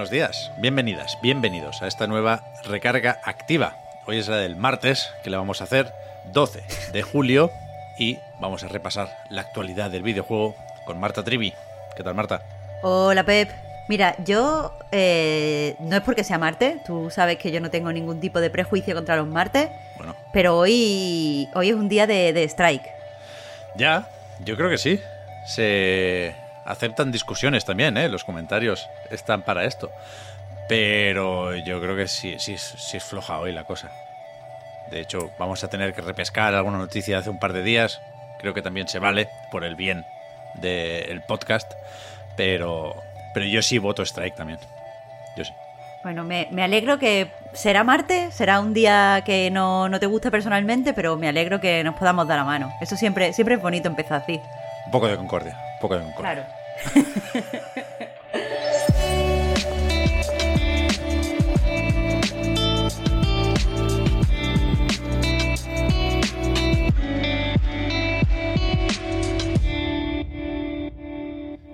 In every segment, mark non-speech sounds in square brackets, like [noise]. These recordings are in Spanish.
Buenos días, bienvenidas, bienvenidos a esta nueva recarga activa. Hoy es la del martes, que le vamos a hacer 12 de julio y vamos a repasar la actualidad del videojuego con Marta Trivi. ¿Qué tal, Marta? Hola, Pep. Mira, yo eh, no es porque sea Marte, tú sabes que yo no tengo ningún tipo de prejuicio contra los martes, Bueno, pero hoy, hoy es un día de, de strike. ya, yo creo que sí. Se aceptan discusiones también, ¿eh? Los comentarios están para esto. Pero yo creo que sí, sí, es- sí es floja hoy la cosa. De hecho, vamos a tener que repescar alguna noticia de hace un par de días. Creo que también se vale por el bien del podcast. Pero, pero yo sí voto strike también. Yo sí. Bueno, me, me alegro que será Marte, será un día que no, no te gusta personalmente, pero me alegro que nos podamos dar la mano. Eso siempre, siempre es bonito empezar así. Un poco de concordia. Un poco de concordia. Claro.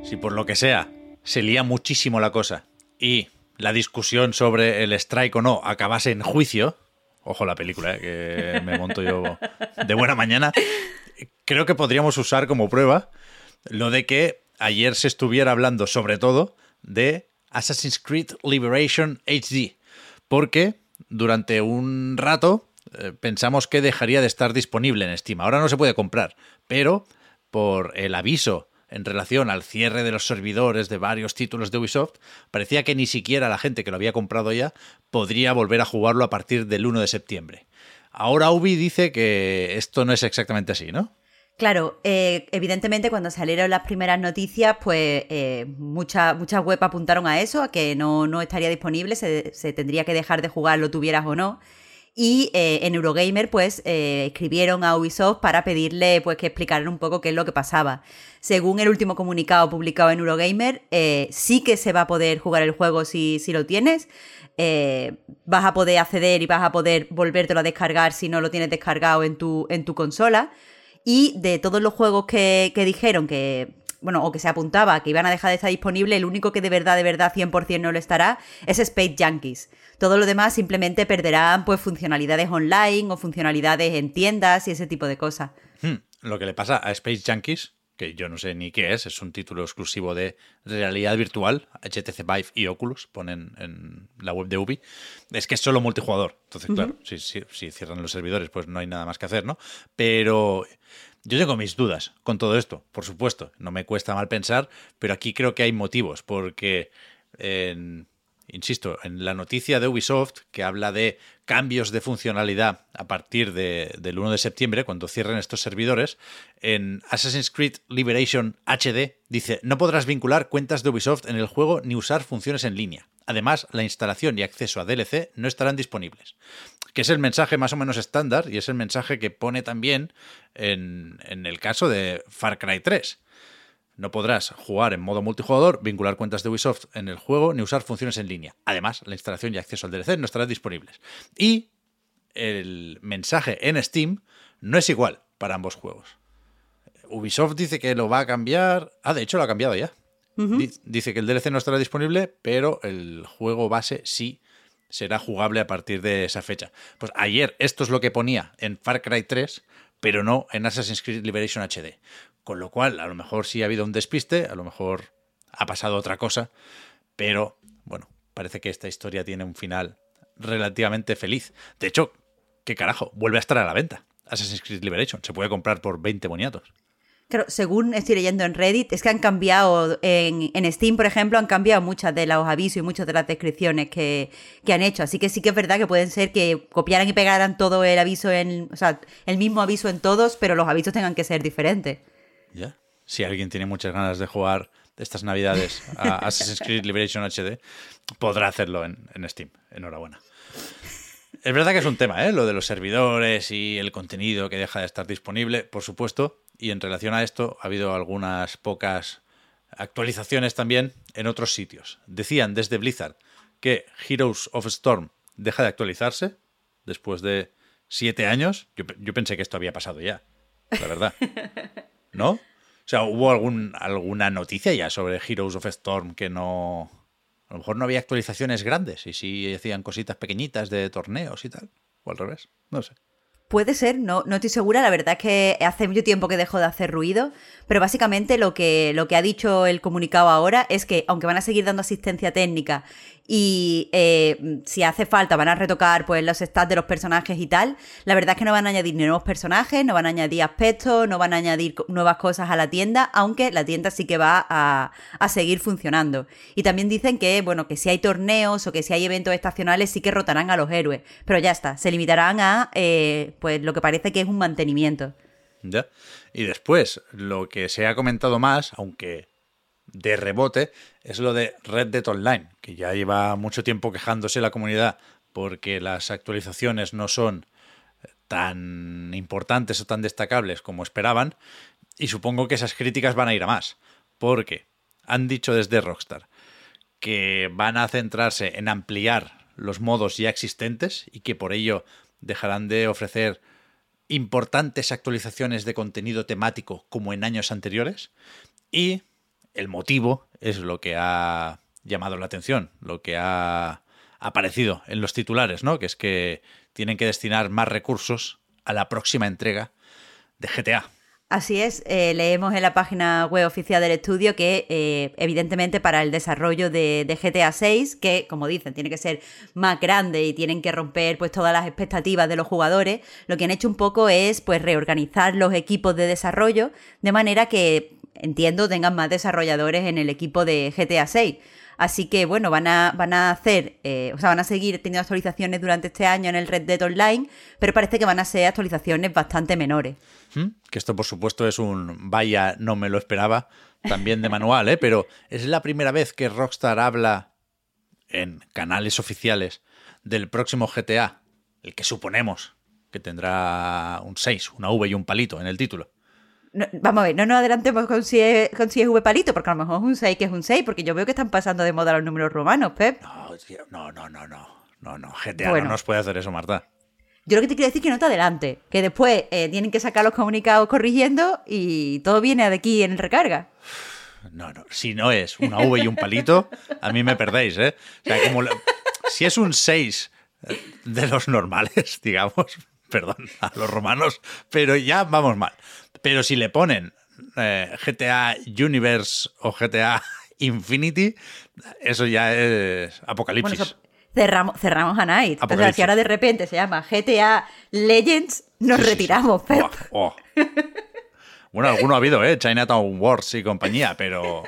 Si por lo que sea se lía muchísimo la cosa y la discusión sobre el strike o no acabase en juicio, ojo la película, eh, que me monto yo de buena mañana, creo que podríamos usar como prueba lo de que ayer se estuviera hablando sobre todo de Assassin's Creed Liberation HD, porque durante un rato eh, pensamos que dejaría de estar disponible en Steam. Ahora no se puede comprar, pero por el aviso en relación al cierre de los servidores de varios títulos de Ubisoft, parecía que ni siquiera la gente que lo había comprado ya podría volver a jugarlo a partir del 1 de septiembre. Ahora Ubi dice que esto no es exactamente así, ¿no? Claro, eh, evidentemente cuando salieron las primeras noticias, pues eh, muchas muchas webs apuntaron a eso, a que no, no estaría disponible, se, se tendría que dejar de jugar, lo tuvieras o no. Y eh, en Eurogamer, pues, escribieron a Ubisoft para pedirle pues, que explicaran un poco qué es lo que pasaba. Según el último comunicado publicado en Eurogamer, sí que se va a poder jugar el juego si, si lo tienes. Vas a poder acceder y vas a poder volvértelo a descargar si no lo tienes descargado en tu, en tu consola. Y de todos los juegos que, dijeron que, bueno, o que se apuntaba que iban a dejar de estar disponible, el único que de verdad, de verdad, 100% no lo estará es Space Junkies. Todo lo demás simplemente perderán pues funcionalidades online o funcionalidades en tiendas y ese tipo de cosas. Hmm, Lo que le pasa a Space Junkies, que yo no sé ni qué es, es un título exclusivo de realidad virtual, HTC Vive y Oculus, ponen en la web de Ubi, es que es solo multijugador. Entonces, claro, si, si- si cierran los servidores, pues no hay nada más que hacer, ¿no? Pero yo tengo mis dudas con todo esto, por supuesto, no me cuesta mal pensar, pero aquí creo que hay motivos, porque en- insisto, en la noticia de Ubisoft que habla de cambios de funcionalidad a partir de- del 1 de septiembre, cuando cierren estos servidores, en Assassin's Creed Liberation HD dice, no podrás vincular cuentas de Ubisoft en el juego ni usar funciones en línea. Además, la instalación y acceso a DLC no estarán disponibles. Que es el mensaje más o menos estándar y es el mensaje que pone también en, en el caso de Far Cry 3. No podrás jugar en modo multijugador, vincular cuentas de Ubisoft en el juego, ni usar funciones en línea. Además, la instalación y acceso al DLC no estarán disponibles. Y el mensaje en Steam no es igual para ambos juegos. Ubisoft dice que lo va a cambiar. Ah, de hecho lo ha cambiado ya. Di- Dice que el DLC no estará disponible, pero el juego base sí será jugable a partir de esa fecha. Pues ayer esto es lo que ponía en Far Cry 3, pero no en Assassin's Creed Liberation HD. Con lo cual, a lo mejor sí ha habido un despiste, a lo mejor ha pasado otra cosa, pero bueno, parece que esta historia tiene un final relativamente feliz. De hecho, ¿qué carajo? Vuelve a estar a la venta. Assassin's Creed Liberation. Se puede comprar por 20 boniatos. Claro, según estoy leyendo en Reddit, es que han cambiado, en, Steam, por ejemplo, han cambiado muchas de los avisos y muchas de las descripciones que, que han hecho. Así que sí que es verdad que pueden ser que copiaran y pegaran todo el aviso en, o sea, el mismo aviso en todos, pero los avisos tengan que ser diferentes. Ya. si alguien tiene muchas ganas de jugar estas navidades a [laughs] Assassin's Creed Liberation HD, podrá hacerlo en, en Steam. Enhorabuena. Es verdad que es un tema, ¿eh? Lo de los servidores y el contenido que deja de estar disponible, por supuesto. Y en relación a esto, ha habido algunas pocas actualizaciones también en otros sitios. Decían desde Blizzard que Heroes of Storm deja de actualizarse después de siete años. Yo, yo pensé que esto había pasado ya, la verdad. [laughs] ¿No? O sea, ¿hubo algún, alguna noticia ya sobre Heroes of Storm que no, a lo mejor no había actualizaciones grandes y sí hacían cositas pequeñitas de torneos y tal. O al revés, no sé. Puede ser, no, no estoy segura. La verdad es que hace mucho tiempo que dejó de hacer ruido. Pero básicamente lo que, lo que ha dicho el comunicado ahora es que, aunque van a seguir dando asistencia técnica y eh, si hace falta van a retocar pues los stats de los personajes y tal. La verdad es que no van a añadir nuevos personajes, no van a añadir aspectos, no van a añadir nuevas cosas a la tienda, aunque la tienda sí que va a, a seguir funcionando. Y también dicen que, bueno, que si hay torneos o que si hay eventos estacionales sí que rotarán a los héroes, pero ya está, se limitarán a eh, pues lo que parece que es un mantenimiento. ¿Ya? Y después, lo que se ha comentado más, aunque de rebote es lo de Red Dead Online, que ya lleva mucho tiempo quejándose la comunidad porque las actualizaciones no son tan importantes o tan destacables como esperaban. Y supongo que esas críticas van a ir a más. Porque han dicho desde Rockstar que van a centrarse en ampliar los modos ya existentes y que por ello dejarán de ofrecer importantes actualizaciones de contenido temático como en años anteriores. Y el motivo es lo que ha llamado la atención, lo que ha aparecido en los titulares, ¿no? Que es que tienen que destinar más recursos a la próxima entrega de GTA. Así es, eh, leemos en la página web oficial del estudio que eh, evidentemente para el desarrollo de, de, GTA 6, que como dicen, tiene que ser más grande y tienen que romper pues todas las expectativas de los jugadores, lo que han hecho un poco es pues reorganizar los equipos de desarrollo de manera que entiendo, tengan más desarrolladores en el equipo de GTA 6. Así que bueno, van a, van a hacer, eh, o sea, van a seguir teniendo actualizaciones durante este año en el Red Dead Online, pero parece que van a ser actualizaciones bastante menores. ¿Mm? Que esto, por supuesto, es un vaya, no me lo esperaba, también de manual, ¿eh? Pero es la primera vez que Rockstar habla en canales oficiales del próximo GTA, el que suponemos que tendrá un 6, una V y un palito en el título vamos a ver, no nos adelantemos con si, es, con si es V palito, porque a lo mejor es un 6 que es un 6, porque yo veo que están pasando de moda los números romanos, Pep. No, no, no, no, no, no, GTA no nos puede hacer eso, Marta. Yo lo que te quiero decir es que no te adelante, que después eh, tienen que sacar los comunicados corrigiendo y todo viene de aquí en el recarga. No, no, si no es una V y un palito, a mí me perdéis, ¿eh? O sea, como si es un 6 de los normales, [laughs] digamos, [laughs] perdón, a los romanos, pero ya vamos mal. Pero si le ponen eh, GTA Universe o GTA [laughs] Infinity, eso ya es apocalipsis. cerramos, cerramos a Night. O sea, si ahora de repente se llama GTA Legends, nos retiramos. Oh, oh. Bueno, alguno ha habido, ¿eh? Chinatown Wars y compañía, pero,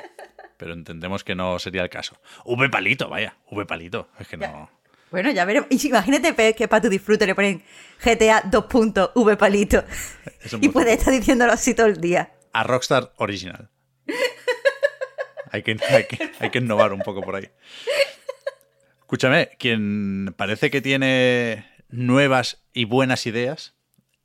pero entendemos que no sería el caso. V palito, vaya, V palito. Es que no... Bueno, ya veremos. Imagínate que para tu disfrute le ponen GTA 2.v palito. y puedes estar diciéndolo así todo el día. A Rockstar Original. [laughs] hay, que, hay, que, hay que innovar un poco por ahí. Escúchame, quien parece que tiene nuevas y buenas ideas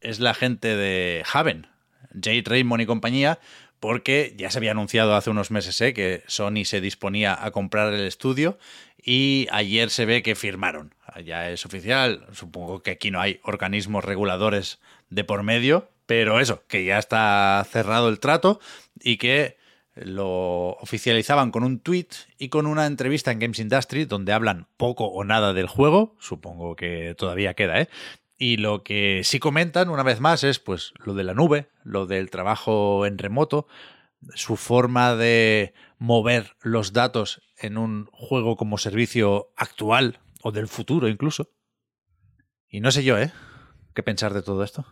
es la gente de Haven, Jade Raymond y compañía, porque ya se había anunciado hace unos meses ¿eh? que Sony se disponía a comprar el estudio y ayer se ve que firmaron. Ya es oficial, supongo que aquí no hay organismos reguladores de por medio, pero eso, que ya está cerrado el trato y que lo oficializaban con un tweet y con una entrevista en Games Industry donde hablan poco o nada del juego, supongo que todavía queda, ¿eh? Y lo que sí comentan una vez más es pues lo de la nube, lo del trabajo en remoto, su forma de mover los datos en un juego como servicio actual o del futuro incluso. Y no sé yo, ¿eh? ¿Qué pensar de todo esto?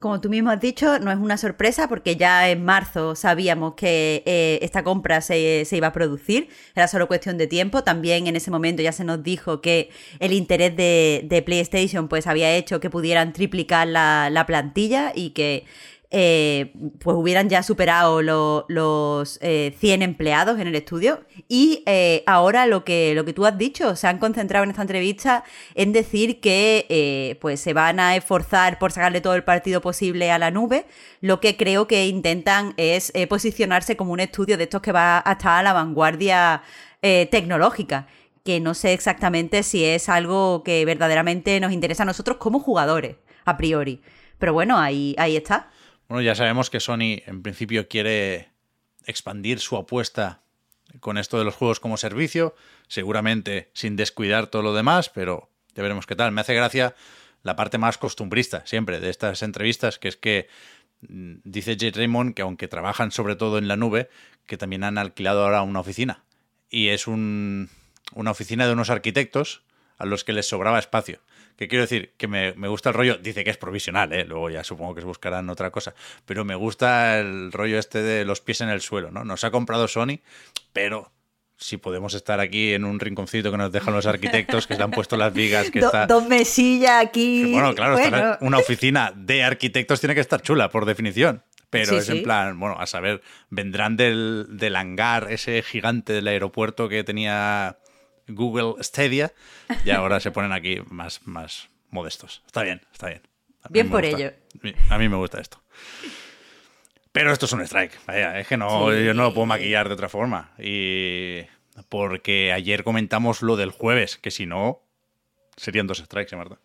Como tú mismo has dicho, no es una sorpresa porque ya en marzo sabíamos que eh, esta compra se, iba a producir, era solo cuestión de tiempo. También en ese momento ya se nos dijo que el interés de, PlayStation pues había hecho que pudieran triplicar la, la plantilla y que eh, pues hubieran ya superado los 100 eh, empleados en el estudio. Y eh, ahora lo que, lo que tú has dicho, se han concentrado en esta entrevista en decir que pues se van a esforzar por sacarle todo el partido posible a la nube. Lo que creo que intentan es posicionarse como un estudio de estos que va a estar a la vanguardia tecnológica que no sé exactamente si es algo que verdaderamente nos interesa a nosotros como jugadores, a priori. Pero bueno, ahí, ahí está. Bueno, ya sabemos que Sony en principio quiere expandir su apuesta con esto de los juegos como servicio, seguramente sin descuidar todo lo demás, pero ya veremos qué tal. Me hace gracia la parte más costumbrista siempre de estas entrevistas, que es que mm, dice Jay Raymond que aunque trabajan sobre todo en la nube, que también han alquilado ahora una oficina. Y es una oficina de unos arquitectos a los que les sobraba espacio. Que quiero decir, que me, gusta el rollo, dice que es provisional, ¿eh? luego ya supongo que se buscarán otra cosa, pero me gusta el rollo este de los pies en el suelo, ¿no? Nos ha comprado Sony, pero si podemos estar aquí en un rinconcito que nos dejan los arquitectos, que se han puesto las vigas, que está... Dos mesillas aquí. bueno, claro, una oficina de arquitectos tiene que estar chula, por definición. Pero es en plan, bueno, a saber, vendrán del, del hangar ese gigante del aeropuerto que tenía Google Stadia y ahora se ponen aquí más, más modestos. Está bien, está bien. Bien por ello. A mí me gusta esto. Pero esto es un strike. Vaya, es que no, yo no lo puedo maquillar de otra forma. Y porque ayer comentamos lo del jueves, que si no, serían dos strikes, ¿eh, Marta?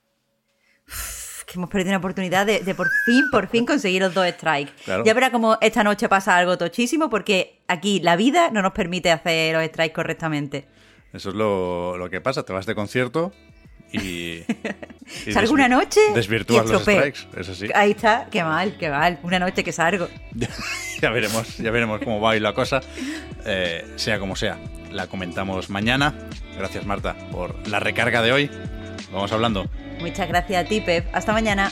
que hemos perdido una oportunidad de, por fin, por fin conseguir los dos strikes. Ya verá como esta noche pasa algo tochísimo porque aquí la vida no nos permite hacer los strikes correctamente. Eso es lo, que pasa. Te vas de concierto y. [laughs] salgo una noche. Desvirtúas los strikes, eso sí. Ahí está, qué mal, qué mal. Una noche que salgo. [laughs] ya veremos, ya veremos cómo va y la cosa. Eh, sea como sea, la comentamos mañana. Gracias, Marta, por la recarga de hoy. Vamos hablando. Muchas gracias a ti, Pep. Hasta mañana.